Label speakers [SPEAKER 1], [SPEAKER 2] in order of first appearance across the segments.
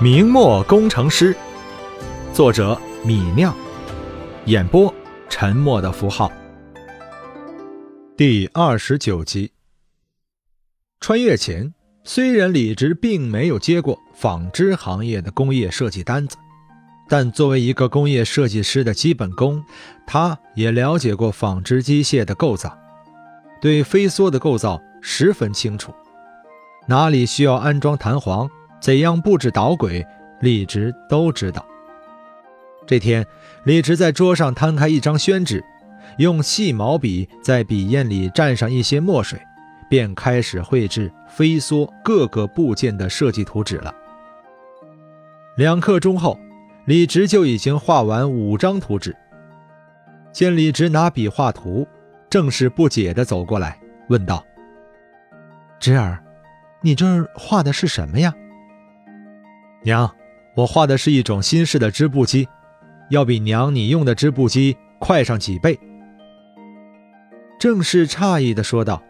[SPEAKER 1] 明末工程师，作者米酿，演播沉默的符号。第二十九集。穿越前，虽然李直并没有接过纺织行业的工业设计单子，但作为一个工业设计师的基本功，他也了解过纺织机械的构造，对飞梭的构造十分清楚，哪里需要安装弹簧。怎样布置导轨，李直都知道。这天，李直在桌上摊开一张宣纸，用细毛笔在笔砚里蘸上一些墨水，便开始绘制飞梭各个部件的设计图纸了。两刻钟后，李直就已经画完五张图纸。见李直拿笔画图，正是不解地走过来，问道：“
[SPEAKER 2] 侄儿，你这儿画的是什么呀？”
[SPEAKER 1] 娘，我画的是一种新式的织布机，要比娘你用的织布机快上几倍。
[SPEAKER 2] 郑氏诧异地说道：“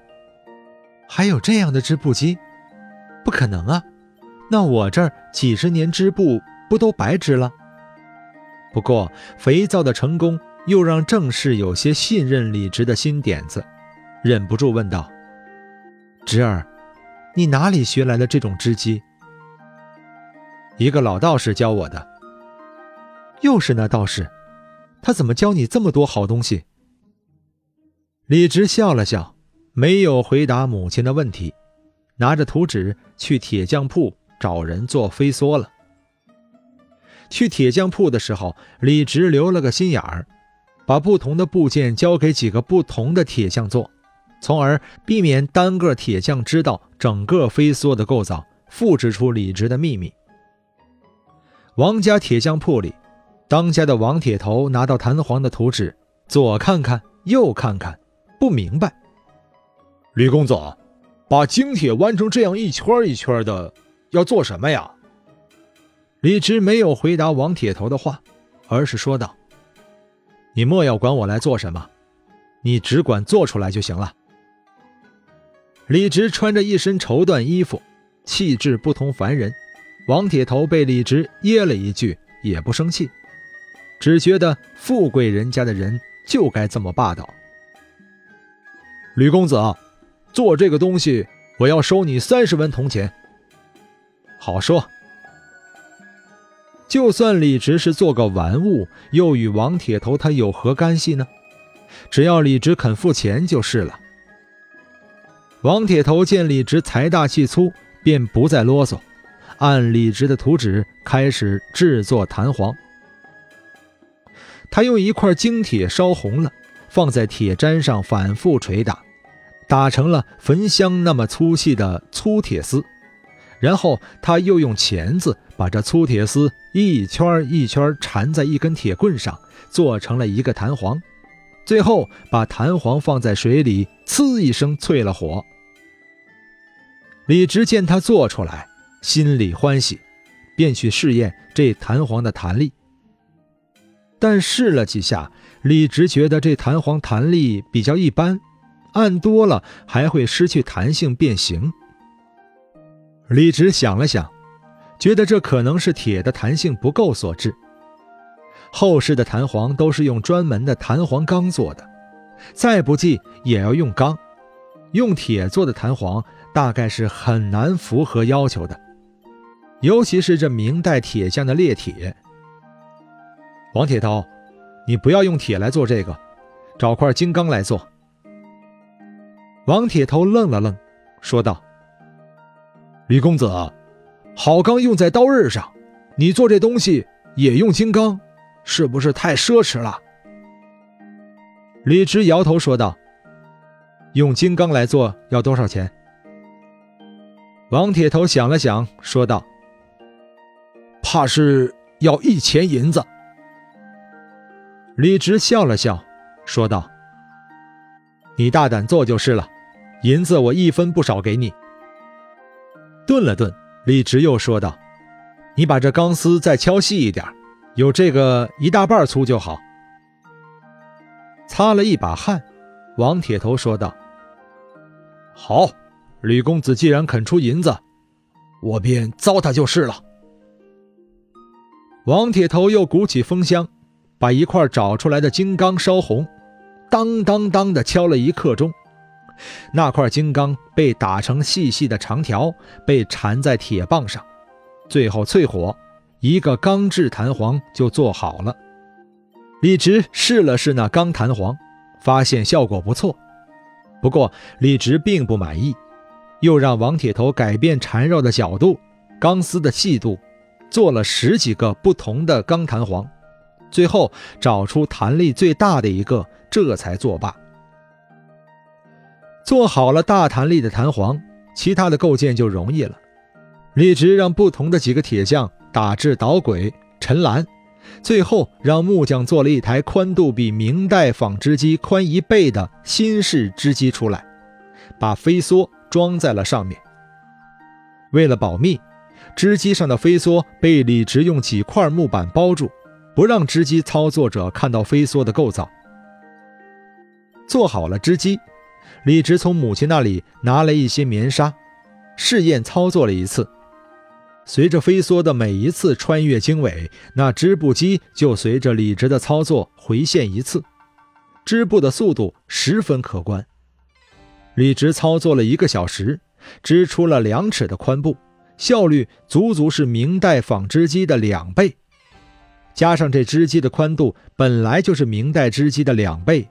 [SPEAKER 2] 还有这样的织布机？不可能啊！那我这儿几十年织布不都白织了？”
[SPEAKER 1] 不过肥皂的成功又让郑氏有些信任李直的新点子，忍不住问道：“
[SPEAKER 2] 侄儿，你哪里学来的这种织机？”
[SPEAKER 1] 一个老道士教我的，
[SPEAKER 2] 又是那道士，他怎么教你这么多好东西？
[SPEAKER 1] 李直笑了笑，没有回答母亲的问题，拿着图纸去铁匠铺找人做飞梭了。去铁匠铺的时候，李直留了个心眼儿，把不同的部件交给几个不同的铁匠做，从而避免单个铁匠知道整个飞梭的构造，复制出李直的秘密。王家铁匠铺里，当家的王铁头拿到弹簧的图纸，左看看，右看看，不明白。
[SPEAKER 3] 李公子，把精铁弯成这样一圈一圈的，要做什么呀？
[SPEAKER 1] 李直没有回答王铁头的话，而是说道：“你莫要管我来做什么，你只管做出来就行了。”李直穿着一身绸缎衣服，气质不同凡人。王铁头被李直噎了一句，也不生气，只觉得富贵人家的人就该这么霸道。
[SPEAKER 3] 吕公子，做这个东西，我要收你三十文铜钱。
[SPEAKER 1] 好说。就算李直是做个玩物，又与王铁头他有何干系呢？只要李直肯付钱就是了。王铁头见李直财大气粗，便不再啰嗦。按李直的图纸开始制作弹簧。他用一块精铁烧红了，放在铁砧上反复捶打，打成了焚香那么粗细的粗铁丝。然后他又用钳子把这粗铁丝一圈一圈缠在一根铁棍上，做成了一个弹簧。最后把弹簧放在水里，呲一声淬了火。李直见他做出来。心里欢喜，便去试验这弹簧的弹力。但试了几下，李直觉得这弹簧弹力比较一般，按多了还会失去弹性变形。李直想了想，觉得这可能是铁的弹性不够所致。后世的弹簧都是用专门的弹簧钢做的，再不济也要用钢，用铁做的弹簧大概是很难符合要求的。尤其是这明代铁匠的裂铁，王铁头，你不要用铁来做这个，找块金刚来做。王铁头愣了愣，说道：“
[SPEAKER 3] 李公子，好钢用在刀刃上，你做这东西也用金刚，是不是太奢侈了？”
[SPEAKER 1] 李直摇头说道：“用金刚来做要多少钱？”王铁头想了想，说道。
[SPEAKER 3] 怕是要一钱银子。
[SPEAKER 1] 李直笑了笑，说道：“你大胆做就是了，银子我一分不少给你。”顿了顿，李直又说道：“你把这钢丝再敲细一点，有这个一大半粗就好。”擦了一把汗，王铁头说道：“
[SPEAKER 3] 好，吕公子既然肯出银子，我便糟蹋就是了。”
[SPEAKER 1] 王铁头又鼓起风箱，把一块找出来的金刚烧红，当当当的敲了一刻钟。那块金刚被打成细细的长条，被缠在铁棒上，最后淬火，一个钢制弹簧就做好了。李直试了试那钢弹簧，发现效果不错。不过李直并不满意，又让王铁头改变缠绕的角度、钢丝的细度，做了十几个不同的钢弹簧，最后找出弹力最大的一个，这才作罢。做好了大弹力的弹簧，其他的构件就容易了。李直让不同的几个铁匠打制导轨、沉栏，最后让木匠做了一台宽度比明代纺织机宽一倍的新式织机出来，把飞梭装在了上面。为了保密，织机上的飞梭被李直用几块木板包住，不让织机操作者看到飞梭的构造。做好了织机。李直从母亲那里拿了一些棉纱，试验操作了一次。随着飞梭的每一次穿越经纬，那织布机就随着李直的操作回线一次，织布的速度十分可观。李直操作了一个小时，织出了两尺的宽布，效率足足是明代纺织机的两倍。加上这织机的宽度本来就是明代织机的两倍。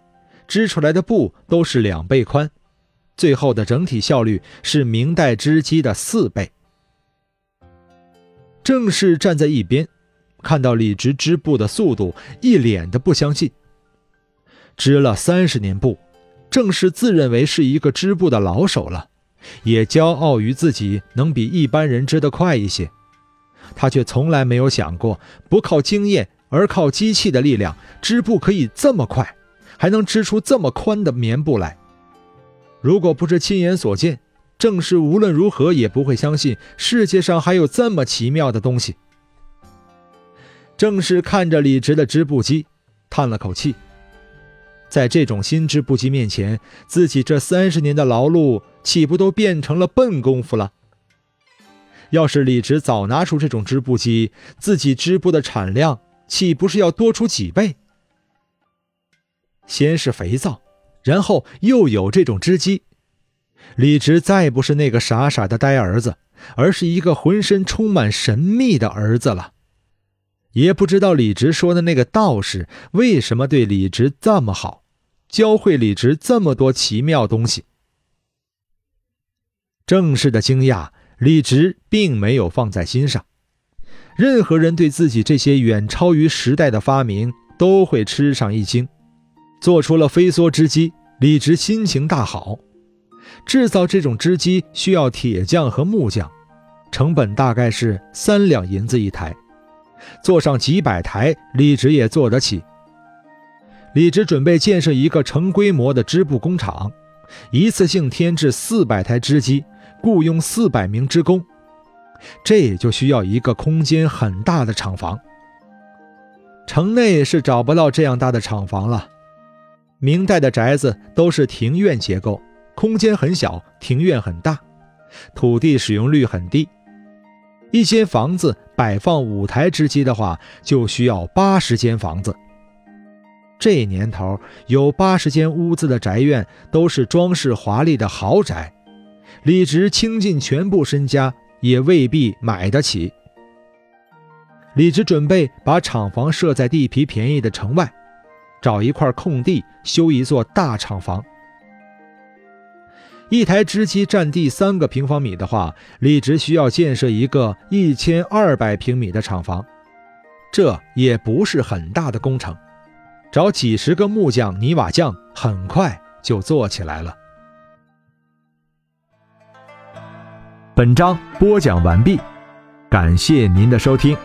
[SPEAKER 1] 织出来的布都是两倍宽，最后的整体效率是明代织机的四倍。郑氏站在一边，看到李直织布的速度，一脸的不相信。织了三十年布，郑氏自认为是一个织布的老手了，也骄傲于自己能比一般人织得快一些。他却从来没有想过，不靠经验而靠机器的力量织布可以这么快。还能织出这么宽的棉布来，如果不是亲眼所见，郑氏无论如何也不会相信世界上还有这么奇妙的东西。郑氏看着李直的织布机，叹了口气，在这种新织布机面前，自己这三十年的劳碌岂不都变成了笨功夫了？要是李直早拿出这种织布机，自己织布的产量岂不是要多出几倍？先是肥皂，然后又有这种织机。李直再不是那个傻傻的呆儿子，而是一个浑身充满神秘的儿子了。也不知道李直说的那个道士为什么对李直这么好，教会李直这么多奇妙东西。正式的惊讶，李直并没有放在心上。任何人对自己这些远超于时代的发明，都会吃上一惊。做出了飞梭织机，李直心情大好。制造这种织机需要铁匠和木匠，成本大概是三两银子一台，做上几百台，李直也做得起。李直准备建设一个成规模的织布工厂，一次性添置四百台织机，雇佣四百名织工，这也就需要一个空间很大的厂房。城内是找不到这样大的厂房了。明代的宅子都是庭院结构，空间很小，庭院很大，土地使用率很低。一间房子摆放五台织机的话，就需要八十间房子。这年头，有八十间屋子的宅院都是装饰华丽的豪宅，李直倾尽全部身家也未必买得起。李直准备把厂房设在地皮便宜的城外。找一块空地修一座大厂房。一台织机占地三个平方米的话，李直需要建设一个一千二百平米的厂房，这也不是很大的工程，找几十个木匠、泥瓦匠，很快就做起来了。
[SPEAKER 2] 本章播讲完毕，感谢您的收听。